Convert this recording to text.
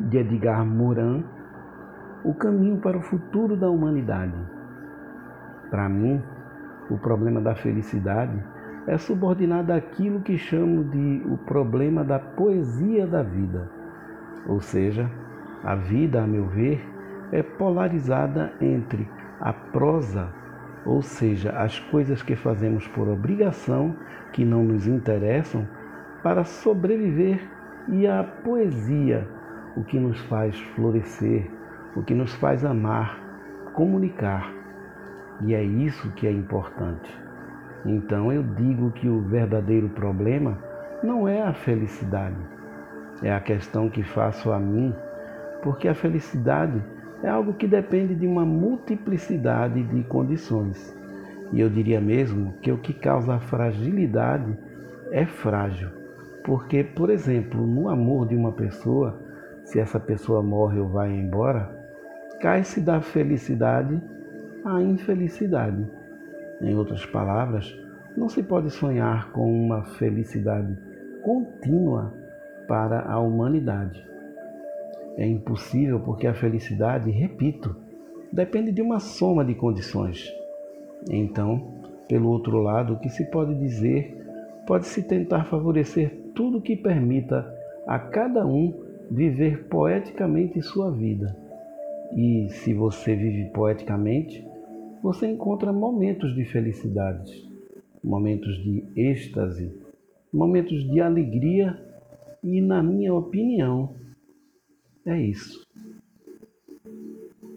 de Edgar Morin, O caminho para o futuro da humanidade. Para mim, o problema da felicidade é subordinado àquilo que chamo de o problema da poesia da vida. Ou seja, a vida, a meu ver, é polarizada entre a prosa, ou seja, as coisas que fazemos por obrigação, que não nos interessam, para sobreviver, e a poesia, o que nos faz florescer, o que nos faz amar, comunicar. E é isso que é importante. Então eu digo que o verdadeiro problema não é a felicidade, é a questão que faço a mim, porque a felicidade é algo que depende de uma multiplicidade de condições. E eu diria mesmo que o que causa a fragilidade é frágil. Porque, por exemplo, no amor de uma pessoa, se essa pessoa morre ou vai embora, cai-se da felicidade à infelicidade. Em outras palavras, não se pode sonhar com uma felicidade contínua para a humanidade. É impossível porque a felicidade, repito, depende de uma soma de condições. Então, pelo outro lado, o que se pode dizer, pode-se tentar favorecer tudo que permita a cada um viver poeticamente sua vida. E se você vive poeticamente, você encontra momentos de felicidade, momentos de êxtase, momentos de alegria e, na minha opinião, é isso.